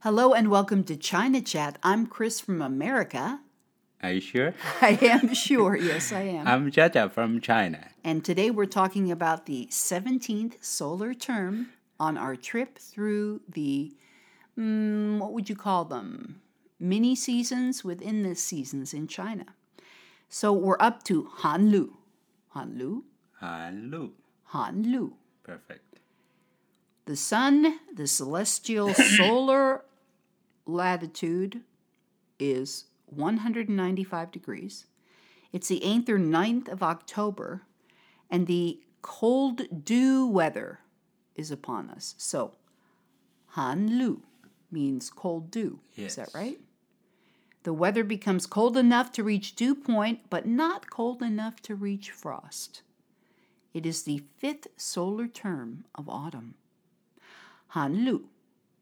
Hello and welcome to China Chat. I'm Chris from America. Are you sure? I am sure, yes, I am. I'm Jaja from China. And today we're talking about the 17th solar term on our trip through the, mm, what would you call them? Mini seasons within the seasons in China. So we're up to Hanlu. Hanlu? Hanlu. Hanlu. Perfect. The sun, the celestial solar latitude is 195 degrees. It's the 8th or 9th of October, and the cold dew weather is upon us. So, Han Lu means cold dew. Is that right? The weather becomes cold enough to reach dew point, but not cold enough to reach frost. It is the fifth solar term of autumn. Hanlu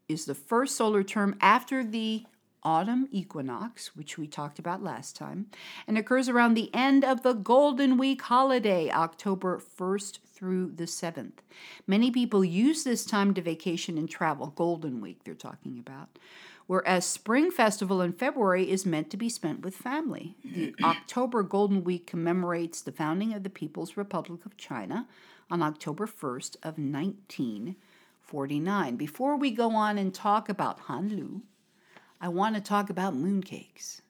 is the first solar term after the autumn equinox, which we talked about last time, and occurs around the end of the Golden Week holiday, October 1st through the 7th. Many people use this time to vacation and travel, Golden Week they're talking about. Whereas Spring Festival in February is meant to be spent with family. The October Golden Week commemorates the founding of the People's Republic of China on October 1st of 1949. Before we go on and talk about Hanlu, I want to talk about mooncakes.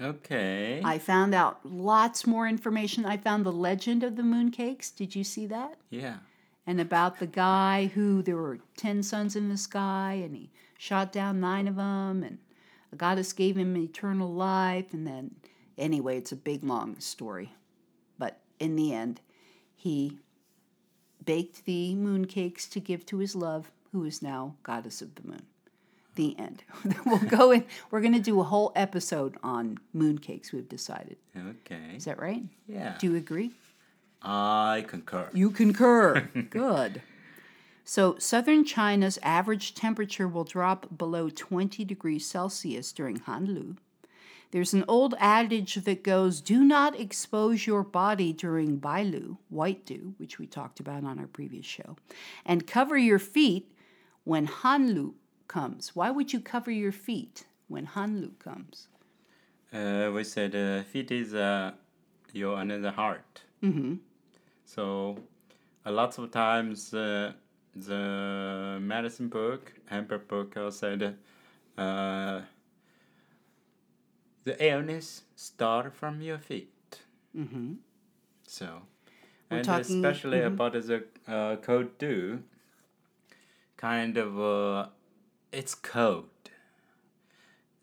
Okay. I found out lots more information. I found the legend of the mooncakes. Did you see that? yeah. And about the guy who there were 10 suns in the sky and he shot down nine of them and a goddess gave him eternal life. And then, anyway, it's a big, long story. But in the end, he baked the mooncakes to give to his love, who is now goddess of the moon. The end. we'll go in. We're going to do a whole episode on mooncakes, we've decided. Okay. Is that right? Yeah. Do you agree? I concur. You concur. Good. So, southern China's average temperature will drop below 20 degrees Celsius during Hanlu. There's an old adage that goes, do not expose your body during Bailu, white dew, which we talked about on our previous show, and cover your feet when Hanlu comes. Why would you cover your feet when Hanlu comes? Uh, we said uh, feet is uh, your another heart. Mm-hmm. So, a lot of times uh, the medicine book, Amber book, uh, said uh, the illness start from your feet. Mm-hmm. So, We're and talking- especially mhm. about the uh, cold dew, kind of uh, it's cold.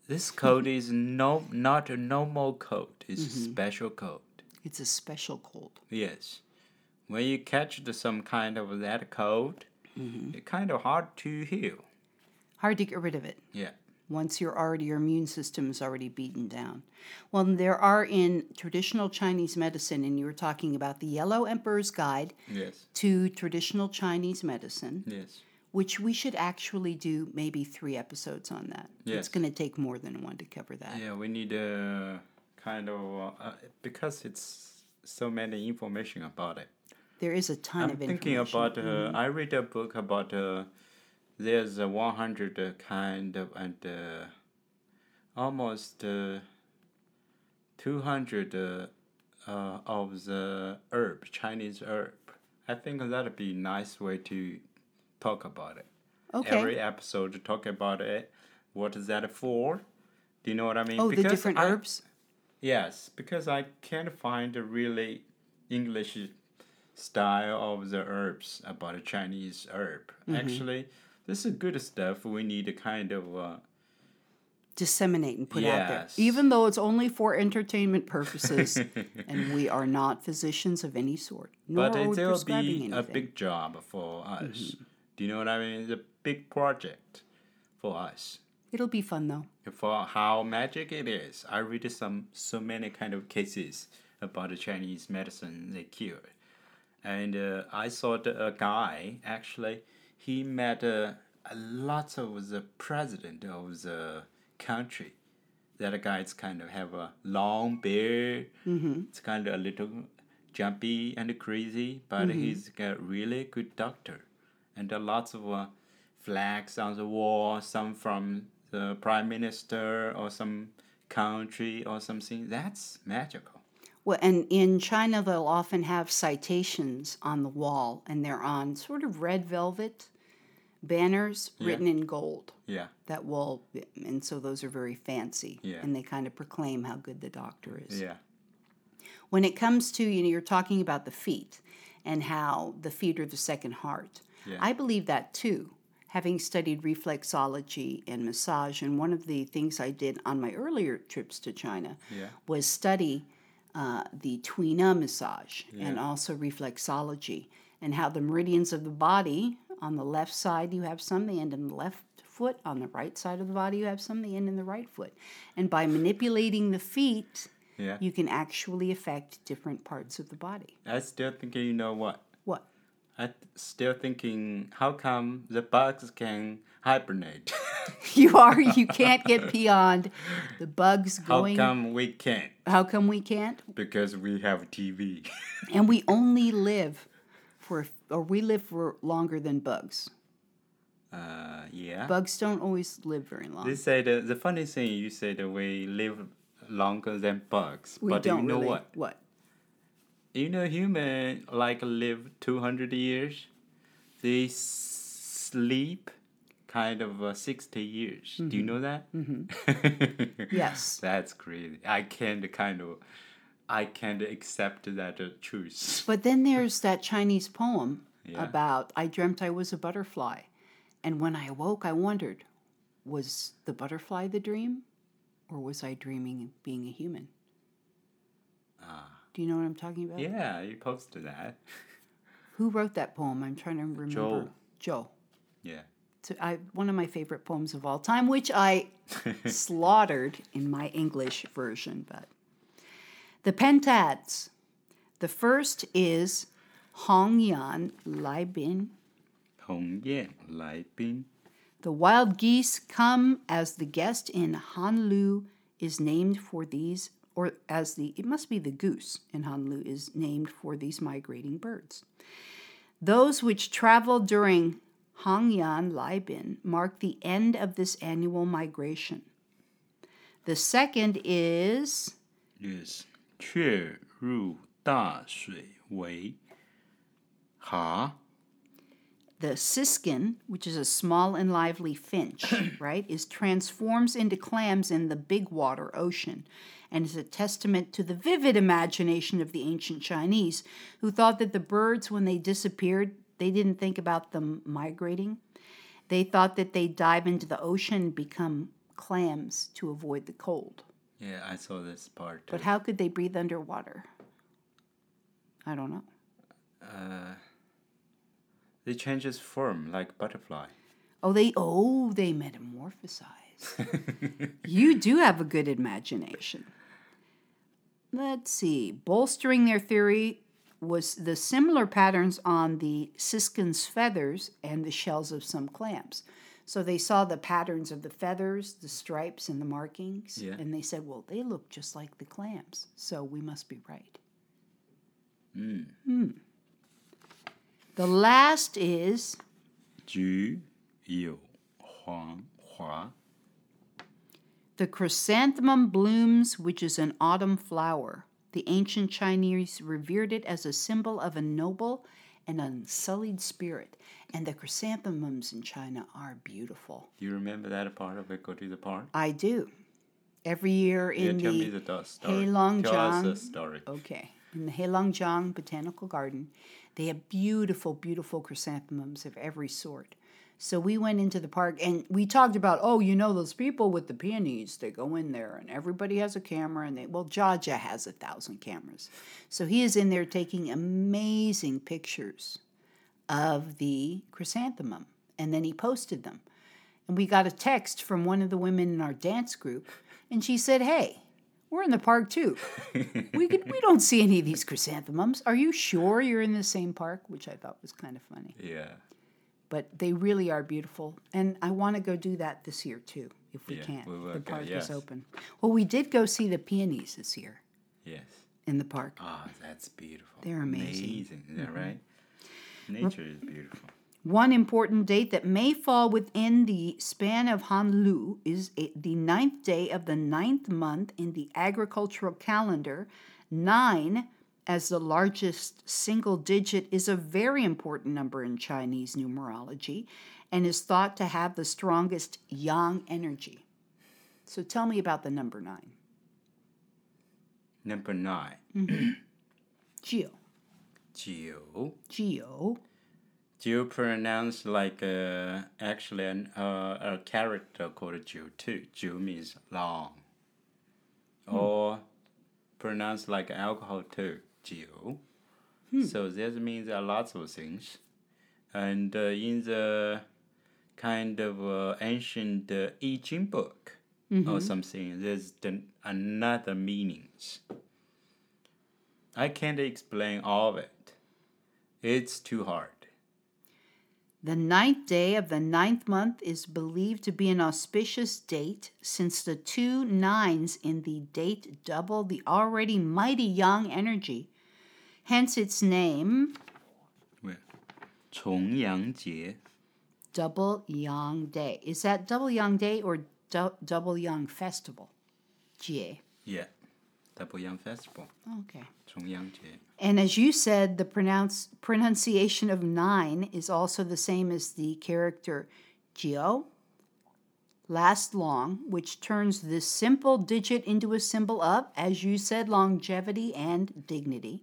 This cold is no not a normal cold. It's Mm-hmm. a special cold. It's a special cold. Yes, when you catch the, some kind of that cold, Mm-hmm. it's kind of hard to heal. Hard to get rid of it. Yeah. Once you're already your immune system is already beaten down. Well, there are in traditional Chinese medicine, and you were talking about the Yellow Emperor's Guide Yes. to Traditional Chinese Medicine, Yes. which we should actually do maybe three episodes on that. Yes. It's going to take more than one to cover that. Yeah, we need a kind of uh, because it's so many information about it. There is a ton I'm of thinking about. Uh, I read a book about. Uh, there's a 100 uh, kind of and uh, almost uh, 200 uh, of the herb Chinese herb. I think that'd be a nice way to talk about it. okay. Every episode to talk about it. What is that for? Do you know what I mean? oh, the Because different I- herbs? Yes, because I can't find a really English style of the herbs about a Chinese herb. Mm-hmm. Actually, this is good stuff. We need to kind of uh, Disseminate and put out there. Even though it's only for entertainment purposes, and we are not physicians of any sort. But it will be anything. Mm-hmm. a big job for us. Do you know what I mean? It's a big project for us. It'll be fun though. For how magic it is. I read some so many kind of cases about the Chinese medicine they cure. And uh, I saw the, a guy actually he met uh, a lot of the president of the country. That guy's kind of have a long beard. Mm-hmm. It's kind of a little jumpy and crazy, but he's a really good doctor, and uh, lots of uh, flags on the wall, some from the prime minister or some country or something. That's magical. Well, and in China, they'll often have citations on the wall, and they're on sort of red velvet banners written in gold Yeah. that will, and so those are very fancy, Yeah. and they kind of proclaim how good the doctor is. Yeah. When it comes to, you know, you're talking about the feet and how the feet are the second heart. Yeah. I believe that too, having studied reflexology and massage. And one of the things I did on my earlier trips to China Yeah. was study uh, the Tuina massage and also reflexology and how the meridians of the body on the left side you have some, the end in the left foot, on the right side of the body you have some, the end in the right foot. And by manipulating the feet, Yeah. you can actually affect different parts of the body. I still thinking, you know what? What? I th- still thinking, how come the bugs can hibernate? You are you can't get beyond the bugs going. how come we can't? how come we can't? Because we have TV. And we only live for or we live for longer than bugs. uh, yeah. Bugs don't always live very long. They say the the funny thing you say that we live longer than bugs, we but don't you know really what? what? You know, human like live two hundred years. They sleep kind of uh, sixty years. Do you know that? Mm-hmm. Yes. That's crazy. I can't kind of, I can't accept that uh, truth. But then there's that Chinese poem Yeah. about I dreamt I was a butterfly. And when I awoke, I wondered, was the butterfly the dream? Or was I dreaming being a human? Do you know what I'm talking about? Yeah, you posted that. Who wrote that poem? I'm trying to remember. Joe. Joe. Yeah. So I, one of my favorite poems of all time, which I slaughtered in my English version, but the pentads. The first is Hong Yan Lai Bin. Hong Yan Lai Bin. The wild geese come as the guest in Hanlu is named for these or as the, it must be the goose in Hanlu, is named for these migrating birds. Those which travel during Hongyan Laibin mark the end of this annual migration. The second is. Yes. The siskin, which is a small and lively finch, right, is transforms into clams in the big water ocean and is a testament to the vivid imagination of the ancient Chinese who thought that the birds when they disappeared, they didn't think about them migrating. They thought that they dive into the ocean and become clams to avoid the cold. Yeah, I saw this part. But how could they breathe underwater? I don't know. Uh, they change its form like butterfly. Oh, they oh they metamorphosize. you do have a good imagination. Let's see. Bolstering their theory was the similar patterns on the siskin's feathers and the shells of some clams. So they saw the patterns of the feathers, the stripes, and the markings, Yeah. and they said, "Well, they look just like the clams, so we must be right." Hmm. The last is 菊有黄华 The chrysanthemum blooms, which is an autumn flower. The ancient Chinese revered it as a symbol of a noble and unsullied spirit. And the chrysanthemums in China are beautiful. Do you remember that part of it? Go to the park. I do. Every year in Yeah, tell me the the do- story. Heilongjiang- Tell us the story. Okay. In the Heilongjiang Botanical Garden, they have beautiful, beautiful chrysanthemums of every sort. So we went into the park and we talked about, oh, you know, those people with the peonies, they go in there and everybody has a camera and they, well, Jaja has a thousand cameras. So he is in there taking amazing pictures of the chrysanthemum and then he posted them. And we got a text from one of the women in our dance group and she said, hey, we're in the park too. we could, we don't see any of these chrysanthemums. Are you sure you're in the same park? Which I thought was kind of funny. Yeah. But they really are beautiful, and I want to go do that this year too, if we Yeah, can. we will the park yes. is open. Well, we did go see the peonies this year Yes. in the park. Ah, that's beautiful. They're amazing. Mm-hmm. Amazing. Is that right? Nature is beautiful. One important date that may fall within the span of Hanlu is a- the ninth day of the ninth month in the agricultural calendar. Nine, as the largest single digit, is a very important number in Chinese numerology and is thought to have the strongest yang energy. So tell me about the number nine. Number nine, Jiu. Jiu. Jiu. Jiu pronounced like uh, actually an, uh, a character called Jiu too. Jiu means long. Or pronounced like alcohol too. Jiu. So this means a lot of things. And uh, in the kind of uh, ancient uh, I Ching book or something, there's the, another meanings. I can't explain all of it. It's too hard. The ninth day of the ninth month is believed to be an auspicious date since the two nines in the date double the already mighty yang energy. Hence its name, 重阳节 Double Yang Day. Is that Double Yang Day or du- Double Yang Festival? Jie. Yeah, Double Yang Festival, Okay. 重阳节. And as you said, the pronounce, pronunciation of nine is also the same as the character Jiu, last long, which turns this simple digit into a symbol of, as you said, longevity and dignity.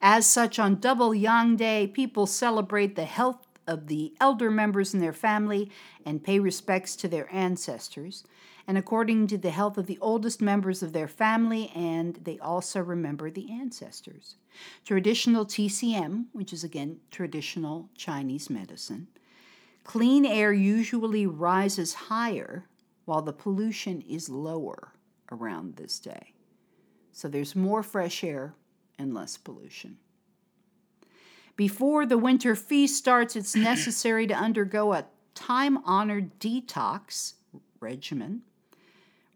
As such, on Double Yang Day, people celebrate the health of the elder members in their family and pay respects to their ancestors. And according to the health of the oldest members of their family, and they also remember the ancestors. Traditional TCM, which is again traditional Chinese medicine, clean air usually rises higher while the pollution is lower around this day. So there's more fresh air and less pollution. Before the winter feast starts, it's necessary to undergo a time honored detox regimen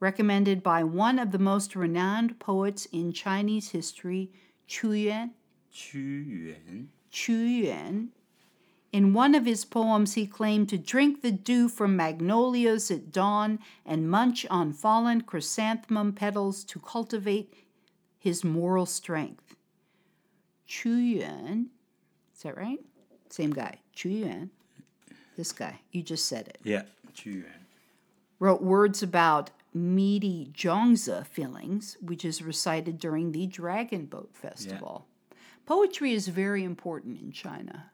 recommended by one of the most renowned poets in Chinese history, Qu Yuan. Qu Yuan. Qu Yuan. In one of his poems, he claimed to drink the dew from magnolias at dawn and munch on fallen chrysanthemum petals to cultivate his moral strength. Qu Yuan, is that right? Same guy, Qu Yuan. This guy, you just said it. Yeah, Qu Yuan. Wrote words about meaty zongzi fillings, which is recited during the Dragon Boat Festival. Poetry is very important in China.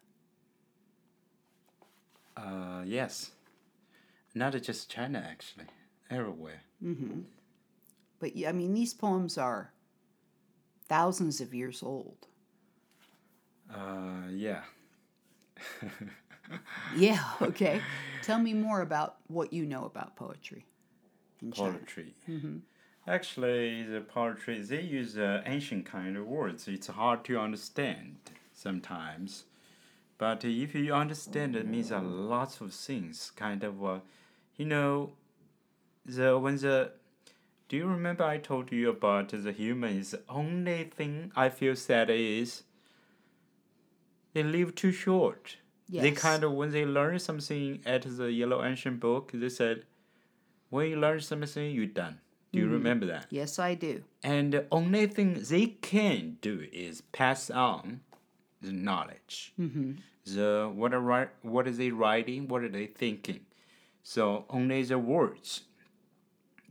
Uh, yes. Not just China, actually. Everywhere. Mm-hmm. But I mean, these poems are thousands of years old. Uh, yeah. Yeah, okay. Tell me more about what you know about poetry in. Poetry. Actually, the poetry, they use uh, ancient kind of words. It's hard to understand sometimes. But if you understand, it means a lot of things. Kind of, uh, you know, the when the do you remember I told you about the humans? The only thing I feel sad is they live too short. Yes. They kind of when they learn something at the Yellow Ancient Book, they said, when you learn something, you're done. Do you mm. remember that? Yes, I do. And the only thing they can do is pass on the knowledge. Mm-hmm. The what are what are they writing? What are they thinking? So only the words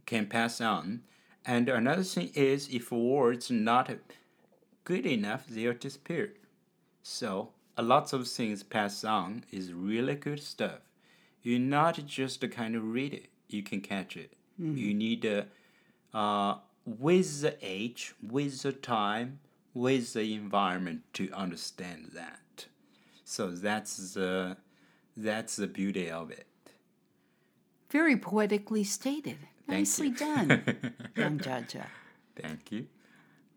can pass on. And another thing is if words not good enough, they'll disappear. So a lot of things pass on is really good stuff. You not just kind of read it, you can catch it. You need to uh, with the age, with the time, with the environment to understand that. So that's the that's the beauty of it. Very poetically stated. Thank Nicely you. done, young Jaja. Thank you.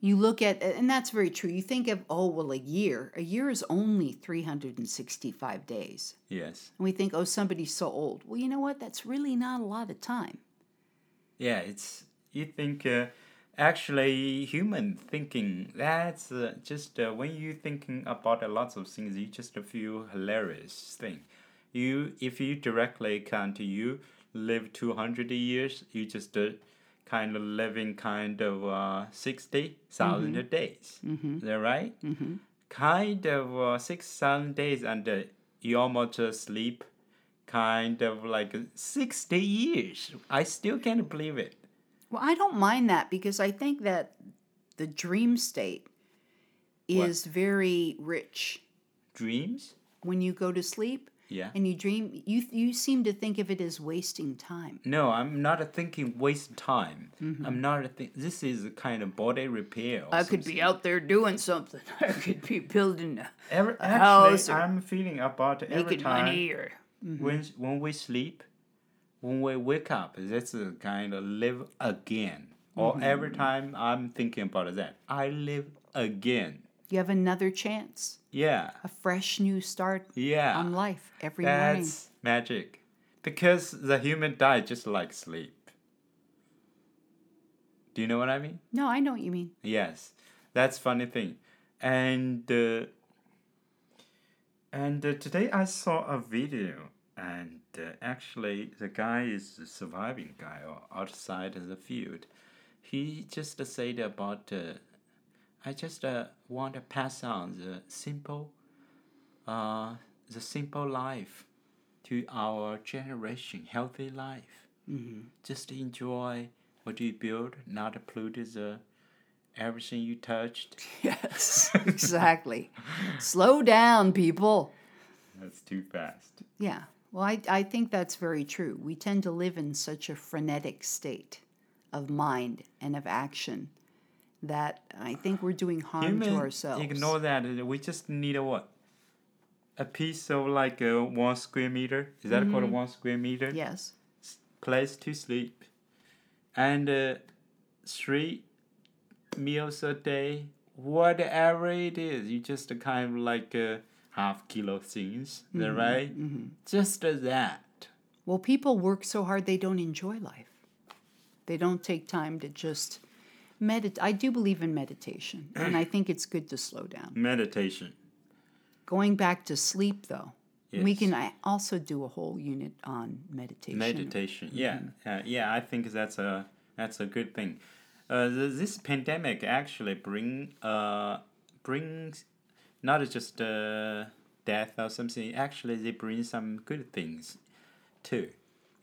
You look at, and that's very true. You think of, oh, well, a year. A year is only 365 days. Yes. And we think, oh, somebody's so old. Well, you know what? That's really not a lot of time. Yeah, it's you think uh, actually human thinking that's uh, just uh, when you thinking about a lot of things you just feel hilarious thing you if you directly count you live 200 years you just uh, kind of living kind of uh, 60,000 days. Is that right? Mm-hmm. kind of uh, 6,000 days and uh, you almost sleep kind of like 60 years. I still can't believe it. Well, I don't mind that because I think that the dream state What? is very rich. dreams? When you go to sleep yeah and you dream, you you seem to think of it as wasting time. No, I'm not a thinking waste time. I'm not a think. This is a kind of body repair. Mm-hmm. I could be out there doing something. I could be building a Every, a actually, house or I'm feeling about every time money or when when we sleep, when we wake up. That's a kind of live again. Or Mm-hmm. every time I'm thinking about that, I live again. You have another chance, Yeah, a fresh new start yeah. on life every morning. That's magic. Because the human die just like sleep. Do you know what I mean? No, I know what you mean. Yes, that's funny thing, and uh, and uh, today I saw a video, and uh, actually the guy is a surviving guy or outside of the field. He just said about, uh, I just uh, want to pass on the simple, uh, the simple life, to our generation, healthy life. Mm-hmm. Just enjoy what you build, not pollute the everything you touched. Yes, exactly. Slow down, people. That's too fast. Yeah. Well, I, I think that's very true. We tend to live in such a frenetic state of mind and of action that I think we're doing harm Human to ourselves. ignore that. We just need a what? A piece of like a one square meter. Is that called a one square meter? Yes. Place to sleep, and uh, three meals a day. Whatever it is, you just kind of like uh, half kilo things. That right? Just uh, that. Well, people work so hard they don't enjoy life. They don't take time to just meditate. I do believe in meditation, and I think it's good to slow down. Meditation. Going back to sleep, though, we can also do a whole unit on meditation. meditation yeah uh, yeah i think that's a that's a good thing uh, th- this pandemic actually bring uh brings not just uh, death or something actually they bring some good things too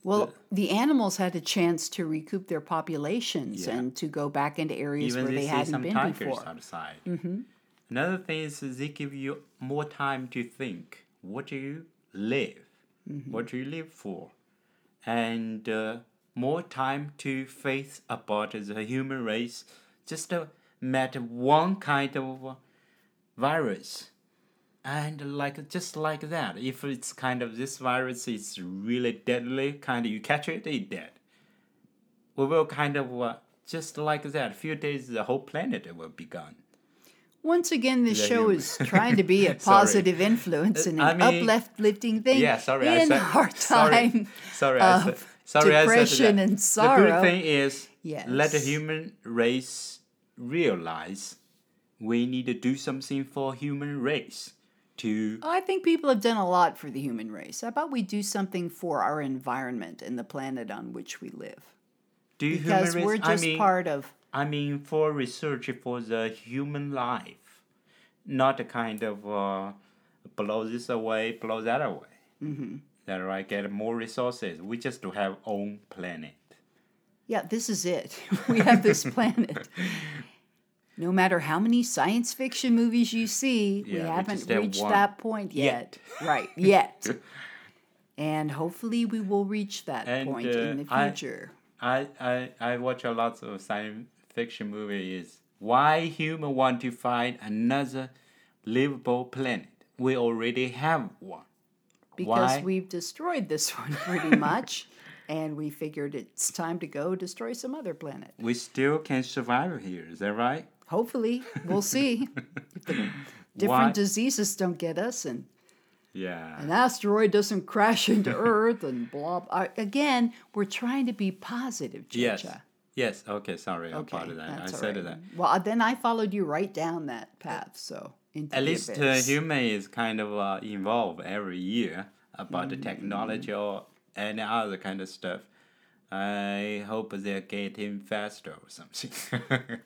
Well, the animals had a chance to recoup their populations Yeah. and to go back into areas even where they they hadn't been before. outside mm-hmm. another thing is they give you more time to think what do you live Mm-hmm. what do you live for and uh, more time to face about the human race just uh, met one kind of virus and like just like that if it's kind of this virus is really deadly kind of you catch it it dead we will kind of uh, just like that A few days the whole planet will be gone Once again, this The show human. is trying to be a positive influence and I an mean- uplifting thing yeah sorry I in said our sorry time. sorry I said of sorry I said depression that. and the good thing is let the human race realize we need to do something for human race to I think people have done a lot for the human race. How about we do something for our environment and the planet on which we live? do human Because race we're I just mean part of. I mean for research for the human life not a kind of uh, blow this away blow that away mm-hmm. that right get more resources we just to have own planet Yeah, this is it. We have this planet. No matter how many science fiction movies you see, we Yeah, we haven't reached one. that point yet. right, yet. and hopefully we will reach that And, point in the uh, I- future. I, I, I watch a lot of science fiction movies. Why human want to find another livable planet? We already have one. because why? we've destroyed this one pretty much. and we figured it's time to go destroy some other planet. We still can survive here. Is that right? Hopefully, we'll see if the different diseases don't get us and Yeah. an asteroid doesn't crash into Earth and blah. blah. Again, we're trying to be positive, Yes. Jaja. Yes. Okay. Sorry Okay, about that. I said right. that. Well, then I followed you right down that path. So into At least uh, human is kind of uh, involved every year about the Mm. technology or any other kind of stuff. I hope they're getting faster or something.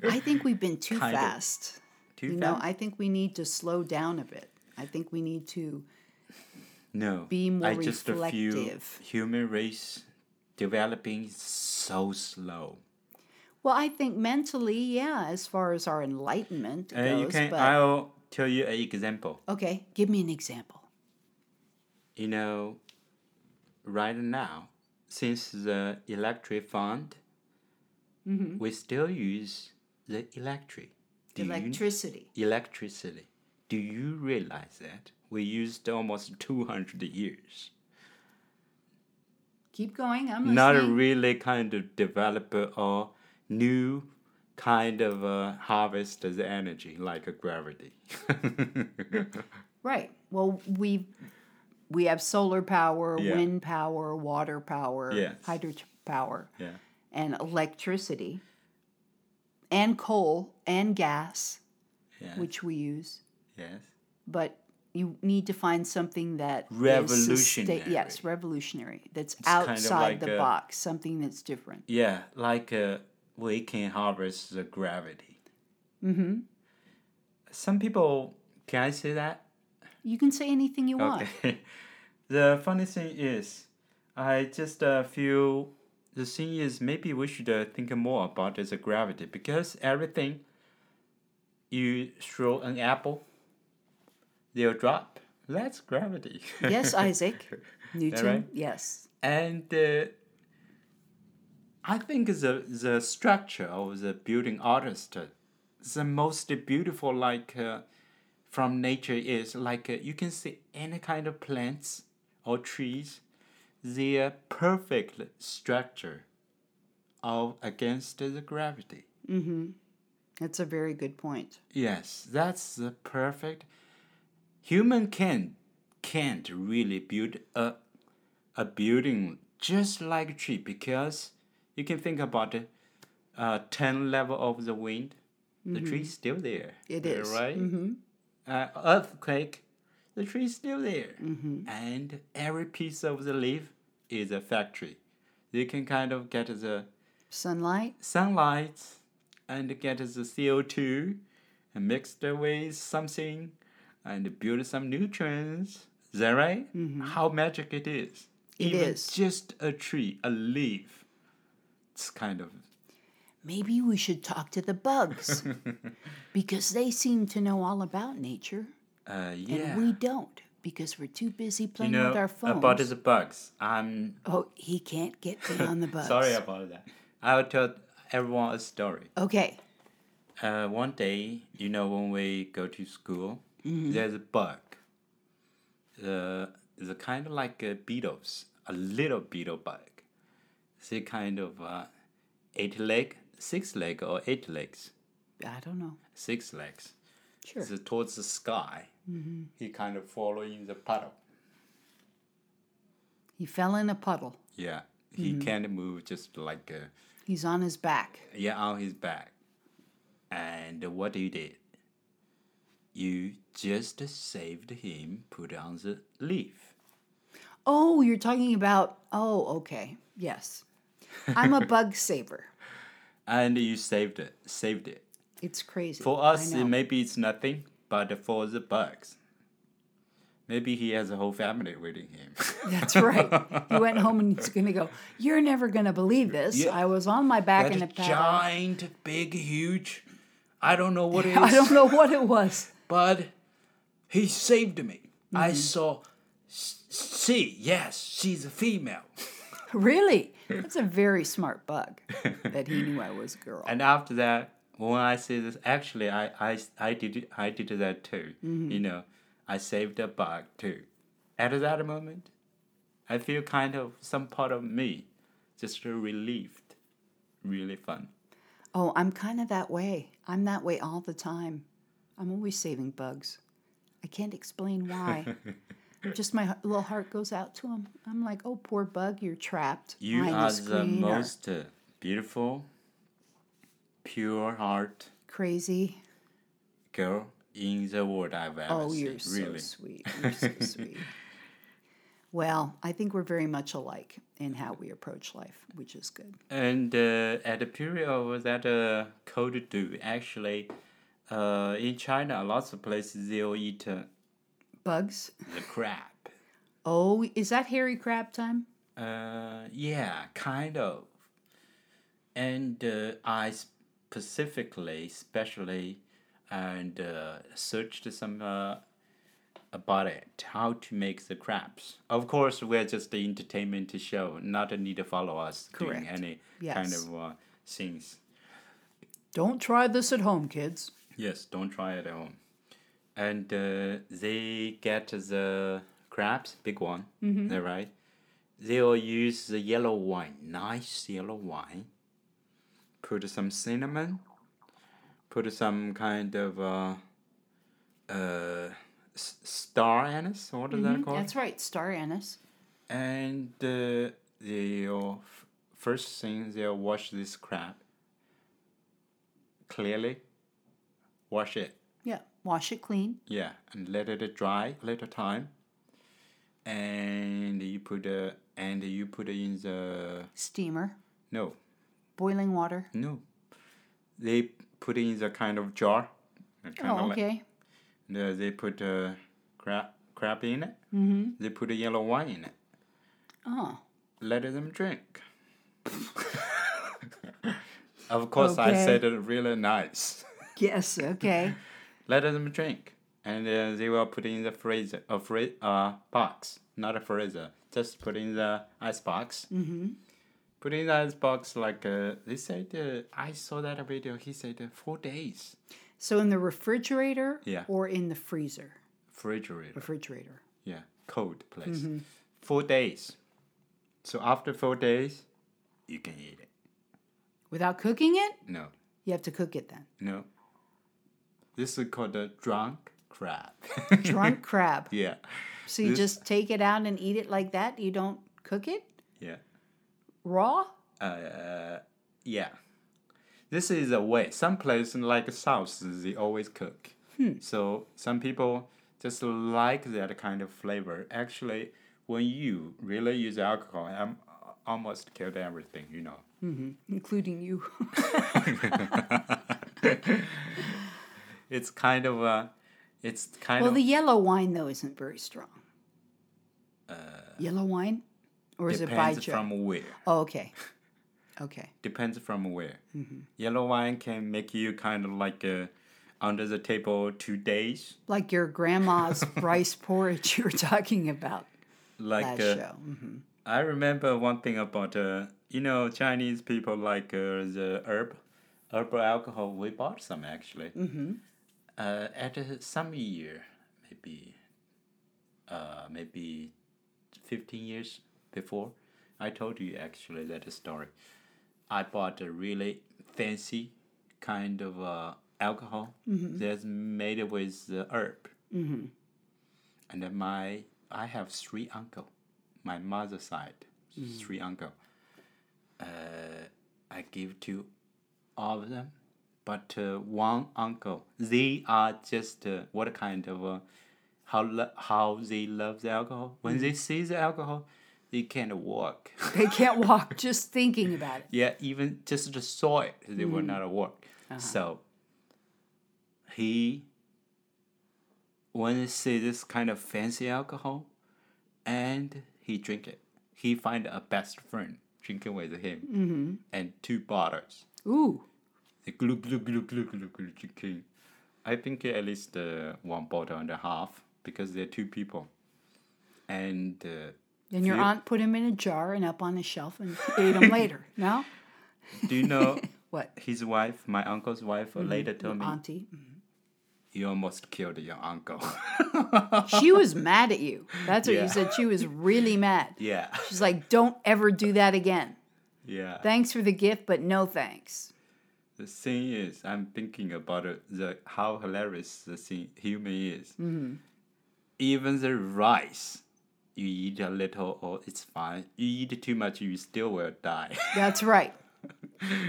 I think we've been too Kind of. fast. Too you know. I think we need to slow down a bit. I think we need to. no. be more I just feel reflective. human race developing so slow. Well, I think mentally, yeah, as far as our enlightenment uh, you goes. can. I'll tell you an example. okay, give me an example. You know, right now, since the electric fund, Mm-hmm. we still use the electric. Do you- Electricity. electricity. Do you realize that we used almost two hundred years? Keep going. I'm listening. Not really kind of develop or new kind of uh, harvest the energy like a gravity. Right. Well, we we have solar power, Yeah. wind power, water power, Yes. hydropower, yeah. and electricity, and coal and gas, Yes. which we use. yes. But you need to find something that is Revolutionary. sustain- yes, revolutionary. That's kind of outside like the a- box. Something that's different. Yeah, like uh, we can harvest the gravity. Mm-hmm. Some people, can I say that? You can say anything you want. Okay. the funny thing is, I just uh, feel the thing is maybe we should uh, think more about this gravity because everything you throw an apple, they'll drop. That's gravity. Yes, Isaac Newton. right? Yes. and uh, I think the the structure of the building artist, the most beautiful like uh, from nature is like uh, you can see any kind of plants or trees, their perfect structure of against the gravity. That's a very good point. Yes, that's the perfect. Human can can't really build a a building just like a tree because you can think about it. Uh, ten level of the wind, the tree's still there. It is. right. Uh, earthquake, the tree's still there, and every piece of the leaf is a factory. You can kind of get the Sunlight. sunlight and get the CO2 and mix it with something and build some nutrients. Is that right? How magic it is. It Even is. just a tree, a leaf. It's kind of Maybe we should talk to the bugs because they seem to know all about nature uh yeah. and we don't because we're too busy you playing know with our phones. about the bugs. I'm oh, he can't get beyond the bugs. sorry about that. I'll tell everyone a story. Okay. Uh, one day, you know, when we go to school, there's a bug. Uh, the kind of like a beetles, a little beetle bug. They kind of uh, eight leg, six leg or eight legs, I don't know. six legs. Sure. The, towards the sky. mm-hmm. He kind of following the puddle. He fell in a puddle. Yeah, he can't move, just like uh, He's on his back. yeah on his back. And what you did? You just saved him, put on the leaf. Oh, you're talking about. Oh, okay. Yes. I'm a bug saver. And you saved it saved it It's crazy. for us it, maybe it's nothing but for the bugs maybe he has a whole family waiting him That's right. He went home and he's going to go, You're never going to believe this. Yeah. I was on my back in a that giant big huge i don't know what it is I don't know what it was. but he saved me i Mm-hmm. saw s- she yes she's a female Really? That's a very smart bug that he knew I was a girl. and after that when i see this actually i i, I did i did that too Mm-hmm. you know i saved a bug too at that moment i feel kind of some part of me just relieved really fun Oh, I'm kind of that way. I'm that way all the time. I'm always saving bugs. I can't explain why. Just my little heart goes out to him. I'm like, oh, poor bug, you're trapped you are the the screen. or- most uh, beautiful pure heart Crazy. girl in the world I've ever Oh, seen. you're so really. sweet. You're so sweet. Well, I think we're very much alike in how we approach life, which is good. And uh, at the period of that uh, cold dew, actually, uh, in China, a lots of places they'll eat uh, Bugs. the crab. Oh, is that hairy crab time? Uh, yeah, kind of. And uh, I specifically, especially, and uh, searched some uh, about it, how to make the crabs. Of course, we're just the entertainment show, not a need to follow us doing Correct. any kind of uh, things. Don't try this at home, kids. Yes, don't try it at home. And uh, they get the crabs, big one, mm right? They'll use the yellow wine, nice yellow wine. Put some cinnamon, put some kind of uh, uh, star anise, what is that called? That's right, star anise. And uh, they'll f- first thing they'll wash this crab clearly. Wash it. Wash it clean. Yeah, and let it dry a little time. And you put uh, and you put it in the Steamer, no boiling water. no. They put it in the kind of jar. Kind Oh, of okay. uh, they put uh, crab crab in it. Mm-hmm. They put a yellow wine in it. Oh, Let them drink. of course, I said it really nice. yes, okay. Let them drink, and uh, they will put in the freezer, a free, uh, box, not a freezer. Just put in the ice box. Mm-hmm. Put in the ice box like uh, they said. Uh, I saw that video. He said uh, four days. So in the refrigerator Yeah. or in the freezer? Refrigerator. Refrigerator. Yeah, cold place. Mm-hmm. Four days. So after four days, you can eat it. Without cooking it? No, You have to cook it then. no. This is called a drunk crab. Drunk crab. yeah, So you This- just take it out and eat it like that? You don't cook it yeah. raw? uh, yeah. This is a way. Some places like South, they always cook. Hmm. So some people just like that kind of flavor. Actually, when you really use alcohol, I'm almost killed everything. You know. Including you. It's kind of a, it's kind well, of the yellow wine, though, isn't very strong. yellow wine? Or is it depends from where. Oh, okay. Okay. Depends from where. Mm-hmm. Yellow wine can make you kind of like uh, under the table two days, Like your grandma's rice porridge you were talking about like uh, show. hmm I remember one thing about uh, you know Chinese people like uh, the herb, herbal alcohol. We bought some actually. Mm-hmm. Uh, at uh, some year, maybe, uh, maybe, fifteen years before, I told you actually that story. I bought a really fancy kind of uh, alcohol that's made with the herb. Mm-hmm. And then my I have three uncle, my mother's side, three uncle. Uh, I give to all of them, but uh, one uncle, they are just uh, what kind of uh, how how they love the alcohol. When they see the alcohol, they can't walk. They can't walk just thinking about it. yeah, even just the saw it, they will not work. So he, when he see this kind of fancy alcohol, and he drink it, he find a best friend drinking with him, and two bottles. Ooh. Glug glug glug glug glug glug. I think at least uh, one bottle and a half because they're two people, and. Uh, Then your aunt put him in a jar and up on the shelf and ate him later. No? Do you know What? his wife, my uncle's wife, later told me, Auntie. You almost killed your uncle. She was mad at you. That's what Yeah. you said. She was really mad. yeah. She's like, don't ever do that again. Yeah. Thanks for the gift, but no thanks. The thing is, I'm thinking about it, the how hilarious the thing, human is. Mm-hmm. Even the rice, you eat a little, or it's fine. You eat too much, you still will die. That's right.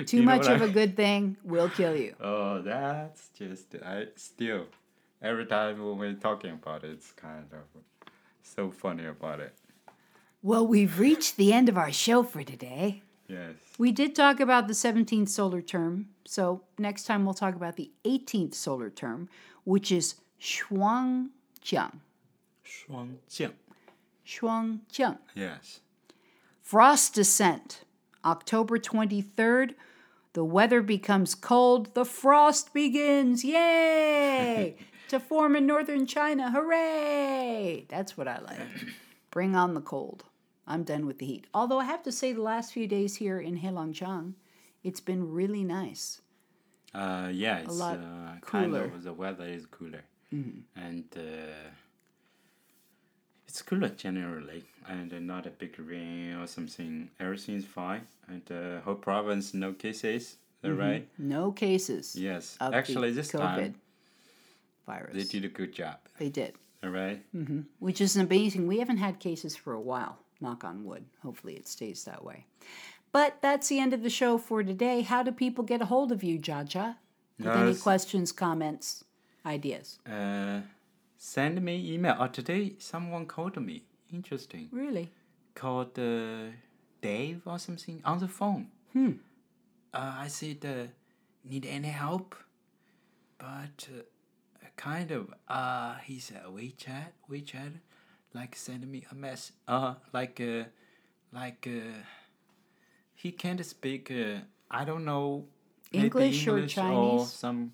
Too much of I- a good thing will kill you. Oh, that's just I still every time when we're talking about it, it's kind of so funny about it. Well, we've reached the end of our show for today. Yes. We did talk about the 17th solar term, so next time we'll talk about the 18th solar term, which is Shuangjiang. 双降. Shuangjiang. Yes. Frost descent. October 23rd, the weather becomes cold, the frost begins. Yay! to form in northern China. Hooray! That's what I like. Bring on the cold. I'm done with the heat. Although I have to say, the last few days here in Heilongjiang, it's been really nice. Uh, yeah, it's lot uh, kind cooler. of the weather is cooler, and uh, it's cooler generally, and uh, not a big rain or something. Everything's fine, and uh, whole province no cases. Is that right? No cases Yes. Actually, this COVID time virus. they did a good job. They did, All right. which is amazing. We haven't had cases for a while. Knock on wood. Hopefully, it stays that way. But that's the end of the show for today. How do people get a hold of you, Jaja? With any questions, comments, ideas? Uh, send me email. Oh, today someone called me. Interesting. Really? Called uh, Dave or something on the phone. Hmm. Uh, I said, uh, need any help? But uh, kind of. Uh, he said WeChat, WeChat, like send me a mess. Uh, like uh, like uh, he can't speak. Uh, I don't know. maybe English or or Chinese? some.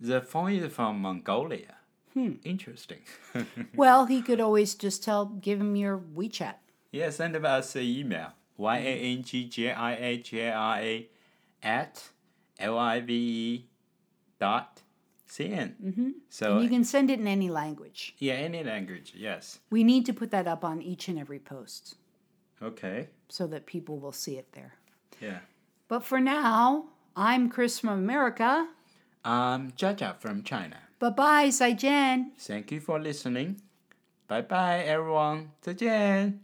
The phone is from Mongolia. Hmm. Interesting. Well, he could always just tell, give him your WeChat. yeah, send him us an email. Y A N G J I A J R A at L I V E dot N. Mm-hmm. So And you can send it in any language. yeah, any language. Yes. We need to put that up on each and every post Okay. so that people will see it there. Yeah. But for now, I'm Chris from America. Um, Jaja from China. Bye bye, Zaijian. Thank you for listening. Bye bye, everyone. 再见。